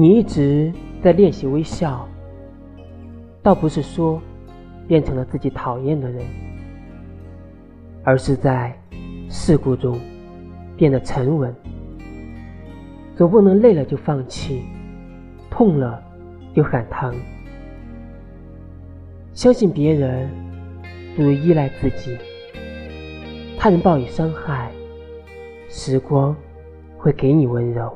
你一直在练习微笑倒不是说变成了自己讨厌的人而是在事故中变得沉稳。总不能累了就放弃痛了就喊疼。相信别人不如依赖自己他人抱以伤害时光会给你温柔。